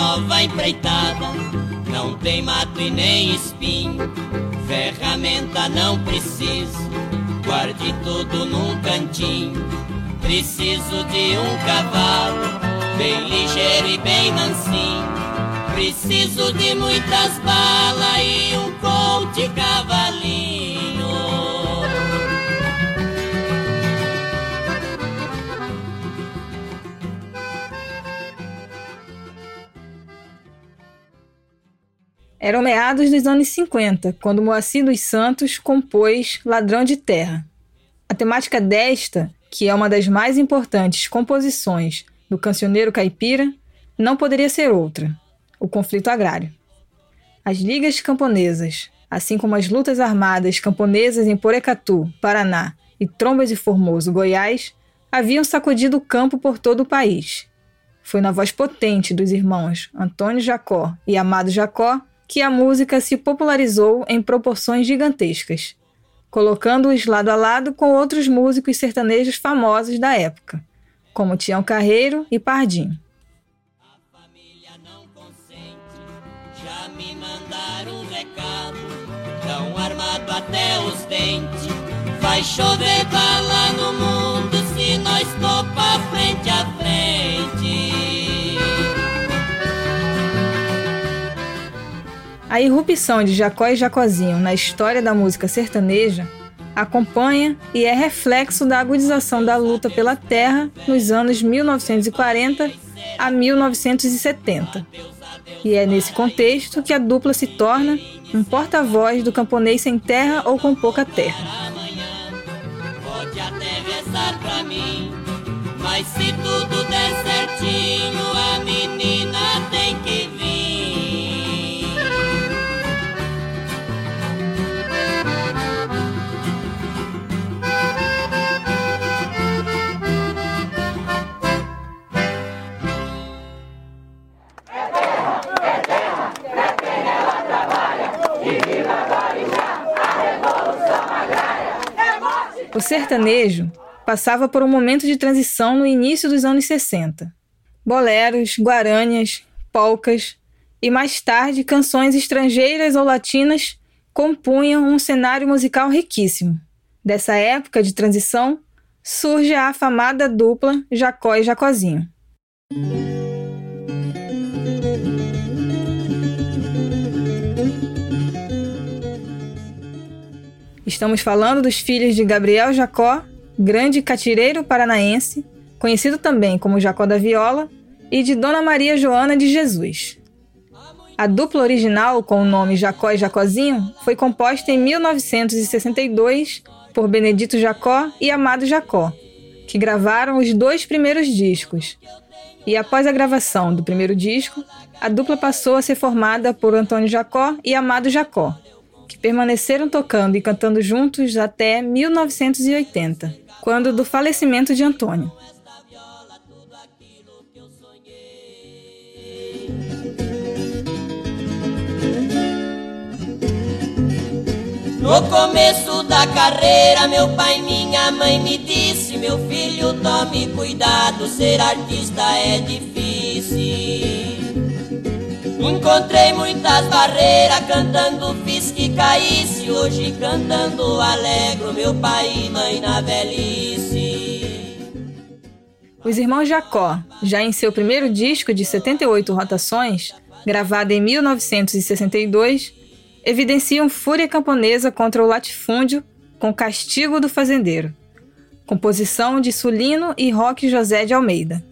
nova empreitada não tem mato e nem espinho, ferramenta não preciso, guarde tudo num cantinho. Preciso de um cavalo, bem ligeiro e bem mansinho. Preciso de muitas balas e um colte cavalinho. Eram meados dos anos 50, quando Moacir dos Santos compôs Ladrão de Terra. A temática desta, que é uma das mais importantes composições do cancioneiro caipira, não poderia ser outra: o conflito agrário. As ligas camponesas, assim como as lutas armadas camponesas em Porecatu, Paraná e Trombas e Formoso, Goiás, haviam sacudido o campo por todo o país. Foi na voz potente dos irmãos Antônio Jacó e Amado Jacó que a música se popularizou em proporções gigantescas, colocando-os lado a lado com outros músicos sertanejos famosos da época, como Tião Carreiro e Pardim. até os dentes. Vai chover bala no mundo se nós topa frente a frente. A irrupção de Jacó e Jacozinho na história da música sertaneja acompanha e é reflexo da agudização da luta pela terra nos anos 1940 a 1970. E é nesse contexto que a dupla se torna um porta-voz do camponês sem terra ou com pouca terra. Mas se tudo der certinho, O sertanejo passava por um momento de transição no início dos anos 60. Boleros, guaranias, polcas e mais tarde canções estrangeiras ou latinas compunham um cenário musical riquíssimo. Dessa época de transição surge a afamada dupla Jacó e Jacozinho. Estamos falando dos filhos de Gabriel Jacó, grande catireiro paranaense, conhecido também como Jacó da Viola, e de Dona Maria Joana de Jesus. A dupla original com o nome Jacó e Jacozinho foi composta em 1962 por Benedito Jacó e Amado Jacó, que gravaram os dois primeiros discos. E após a gravação do primeiro disco, a dupla passou a ser formada por Antônio Jacó e Amado Jacó, permaneceram tocando e cantando juntos até 1980, quando do falecimento de Antônio. No começo da carreira, meu pai e minha mãe me disse: Meu filho, tome cuidado, ser artista é difícil. Encontrei muitas barreiras, cantando fiz que caísse. Hoje cantando alegro, meu pai e mãe na velhice. Os irmãos Jacó, já em seu primeiro disco de 78 rotações, gravado em 1962, evidenciam fúria camponesa contra o latifúndio com Castigo do Fazendeiro, composição de Sulino e Roque José de Almeida.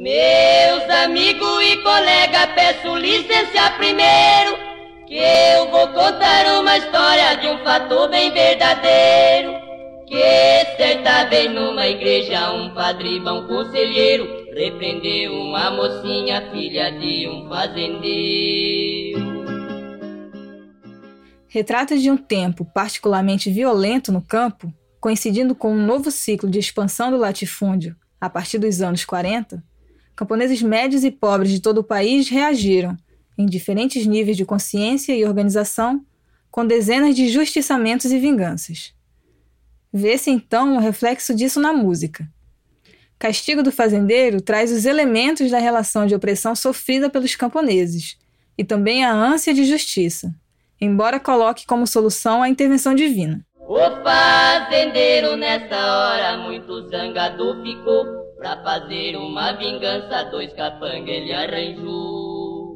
Meus amigos e colegas, peço licença primeiro, que eu vou contar uma história de um fato bem verdadeiro. Que certa vez numa igreja um padre bom conselheiro repreendeu uma mocinha filha de um fazendeiro. Retrata de um tempo particularmente violento no campo, coincidindo com um novo ciclo de expansão do latifúndio a partir dos anos 40, camponeses médios e pobres de todo o país reagiram, em diferentes níveis de consciência e organização, com dezenas de justiçamentos e vinganças. Vê-se então um reflexo disso na música. Castigo do Fazendeiro traz os elementos da relação de opressão sofrida pelos camponeses e também a ânsia de justiça, embora coloque como solução a intervenção divina. O fazendeiro nessa hora muito zangado ficou Pra fazer uma vingança, dois capangas ele arranjou.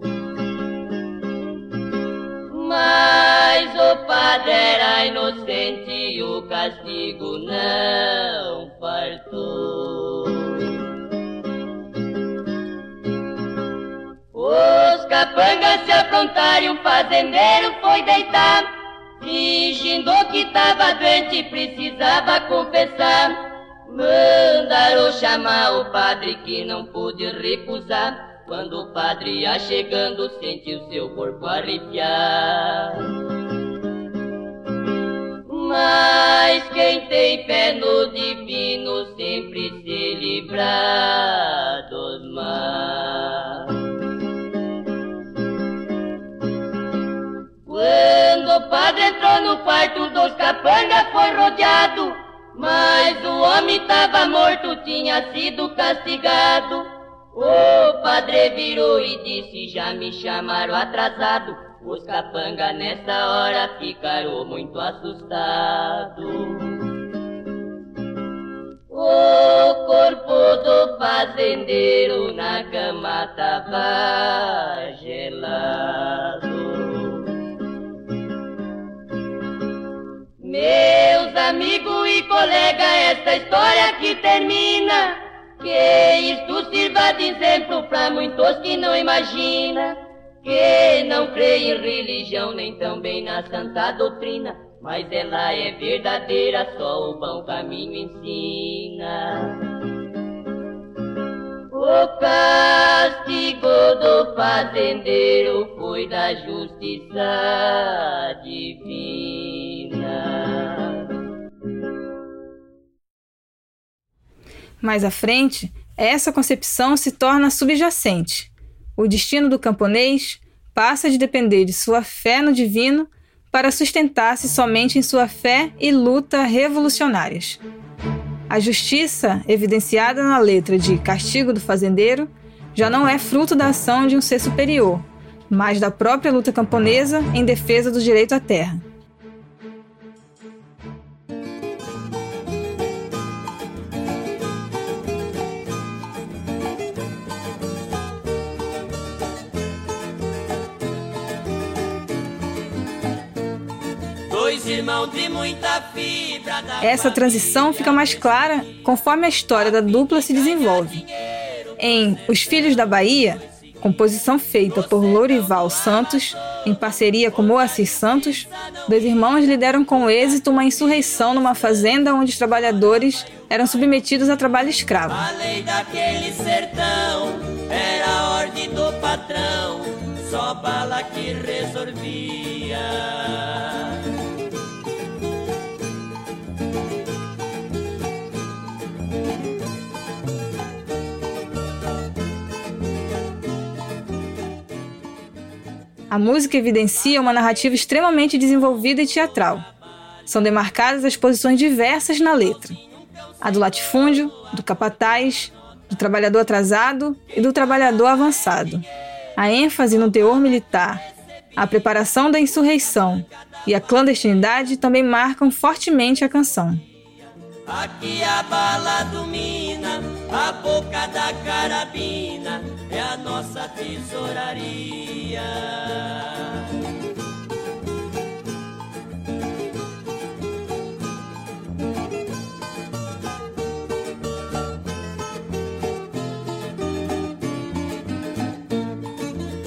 Mas o padre era inocente e o castigo não fartou. Os capangas se aprontaram o fazendeiro foi deitar, fingindo que tava doente e precisava confessar. Mandaram chamar o padre que não pôde recusar. Quando o padre ia chegando, sentiu seu corpo arrepiar. Mas quem tem fé no divino sempre se livra dos males. Quando o padre entrou no quarto dos capangas, foi rodeado mas o homem estava morto, tinha sido castigado. O padre virou e disse: Já me chamaram atrasado. Os capanga nessa hora ficaram muito assustados. O corpo do fazendeiro na cama tava gelado. E colegas, esta história que termina, que isto sirva de exemplo para muitos que não imaginam, que não creem em religião nem também na santa doutrina, mas ela é verdadeira, só o bom caminho ensina. O castigo do fazendeiro foi da justiça divina. Mais à frente, essa concepção se torna subjacente. O destino do camponês passa de depender de sua fé no divino para sustentar-se somente em sua fé e luta revolucionárias. A justiça, evidenciada na letra de Castigo do Fazendeiro, já não é fruto da ação de um ser superior, mas da própria luta camponesa em defesa do direito à terra. Essa transição fica mais clara conforme a história da dupla se desenvolve. Em Os Filhos da Bahia, composição feita por Lourival Santos, em parceria com Moacir Santos, dois irmãos lideram com êxito uma insurreição numa fazenda onde os trabalhadores eram submetidos a trabalho escravo. A lei daquele sertão era a ordem do patrão, só bala que resolvia. A música evidencia uma narrativa extremamente desenvolvida e teatral. São demarcadas as posições diversas na letra: a do latifúndio, do capataz, do trabalhador atrasado e do trabalhador avançado. A ênfase no teor militar, a preparação da insurreição e a clandestinidade também marcam fortemente a canção. Aqui a bala domina, a boca da carabina é a nossa tesouraria.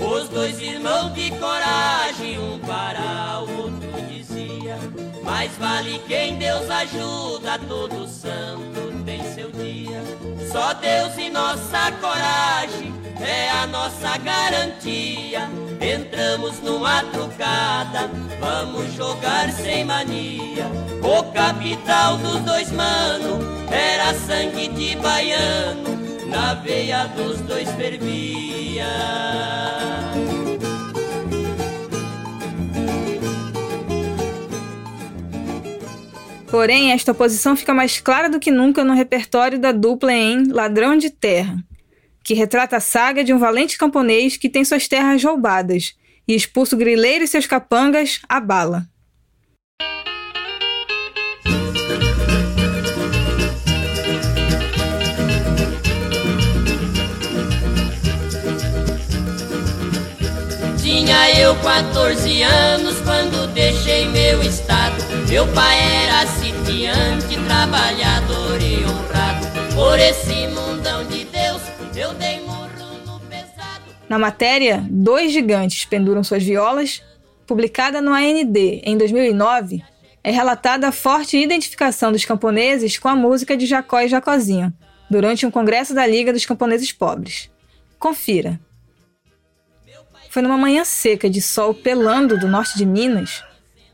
Os dois irmãos de coragem, um para o outro dizia: Mais vale quem Deus ajuda todo santo seu dia. Só Deus e nossa coragem é a nossa garantia. Entramos numa trucada, vamos jogar sem mania. O capital dos dois mano era sangue de baiano, na veia dos dois fervia. Porém, esta oposição fica mais clara do que nunca no repertório da dupla em Ladrão de Terra, que retrata a saga de um valente camponês que tem suas terras roubadas e expulso o grileiro e seus capangas à bala. Tinha eu 14 anos quando deixei meu estado. Meu pai era sitiante, trabalhador e honrado. Por esse mundão de Deus, eu dei murro no pesado. Na matéria, dois gigantes penduram suas violas, publicada no AND em 2009, é relatada a forte identificação dos camponeses com a música de Jacó e Jacozinho, durante um congresso da Liga dos Camponeses Pobres. Confira. Foi numa manhã seca de sol pelando do norte de Minas,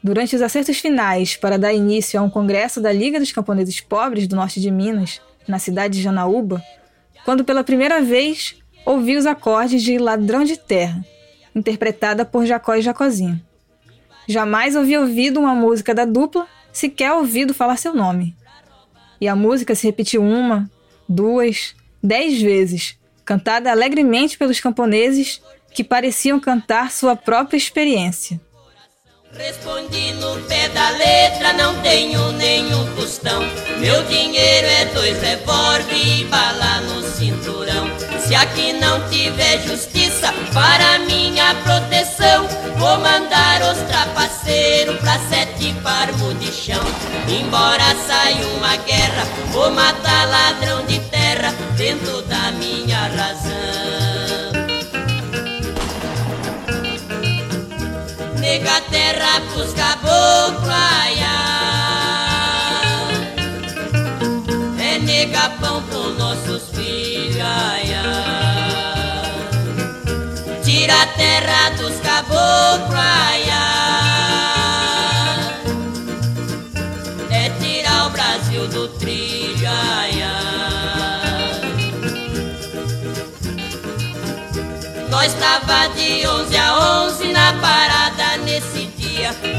durante os acertos finais para dar início a um congresso da Liga dos Camponeses Pobres do norte de Minas, na cidade de Janaúba, quando pela primeira vez ouvi os acordes de Ladrão de Terra, interpretada por Jacó e Jacozinho. Jamais havia ouvido uma música da dupla, sequer ouvido falar seu nome. E a música se repetiu uma, duas, dez vezes, cantada alegremente pelos camponeses que pareciam cantar sua própria experiência. Respondi no pé da letra, não tenho nenhum tostão. Meu dinheiro é dois revólver e bala no cinturão. Se aqui não tiver justiça para minha proteção, vou mandar os trapaceiros pra sete parmos de chão. Embora saia uma guerra, vou matar ladrão de terra dentro da minha razão. Nega terra pros caboclos É nega pão pros nossos filhos Tira a terra dos caboclos É tirar o Brasil do trilho Nós tava de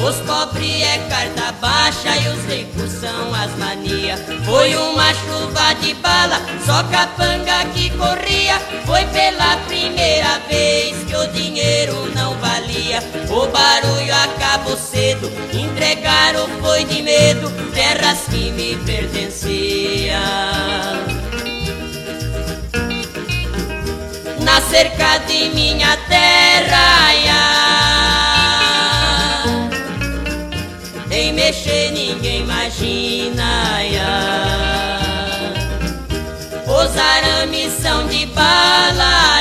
Os pobres é carta baixa e os ricos são as manias. Foi uma chuva de bala, só capanga que corria. Foi pela primeira vez que o dinheiro não valia. O barulho acabou cedo, entregaram foi de medo terras que me pertenciam. na cerca de minha terra. Ya. mexer, ninguém imagina. Ia. Os arames são de bala.